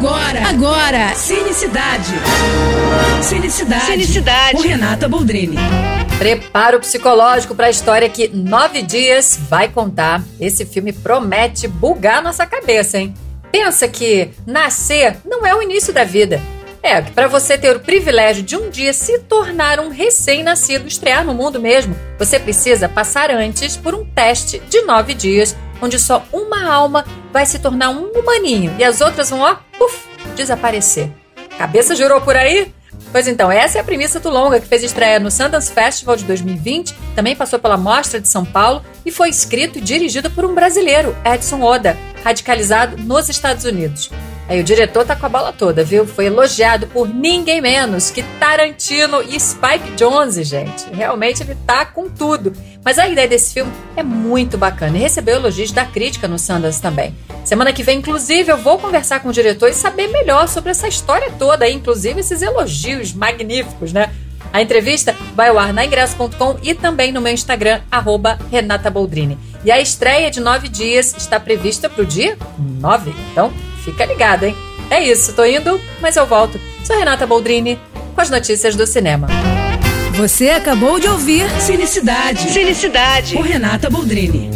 Agora, agora, Cinecidade. Cinecidade. Cinecidade. Com Renata Boldrini. Preparo psicológico para a história que Nove Dias vai contar. Esse filme promete bugar nossa cabeça, hein? Pensa que nascer não é o início da vida. É, que para você ter o privilégio de um dia se tornar um recém-nascido, estrear no mundo mesmo, você precisa passar antes por um teste de nove dias, onde só uma alma vai se tornar um humaninho e as outras vão, ó, puf, desaparecer. Cabeça jurou por aí? Pois então, essa é a premissa do longa que fez estreia no Sundance Festival de 2020, também passou pela Mostra de São Paulo e foi escrito e dirigido por um brasileiro, Edson Oda, radicalizado nos Estados Unidos. Aí o diretor tá com a bola toda, viu? Foi elogiado por ninguém menos que Tarantino e Spike Jonze, gente. Realmente ele tá com tudo. Mas a ideia desse filme é muito bacana e recebeu elogios da crítica no Sundance também. Semana que vem, inclusive, eu vou conversar com o diretor e saber melhor sobre essa história toda, inclusive esses elogios magníficos, né? A entrevista vai ao ar na ingresso.com e também no meu Instagram, arroba Renata Boldrini. E a estreia de nove dias está prevista para o dia 9. Então, Fica ligado, hein? É isso, tô indo, mas eu volto. Sou Renata Boldrini com as notícias do cinema. Você acabou de ouvir Cinicidade. Cinicidade. Com Renata Boldrini.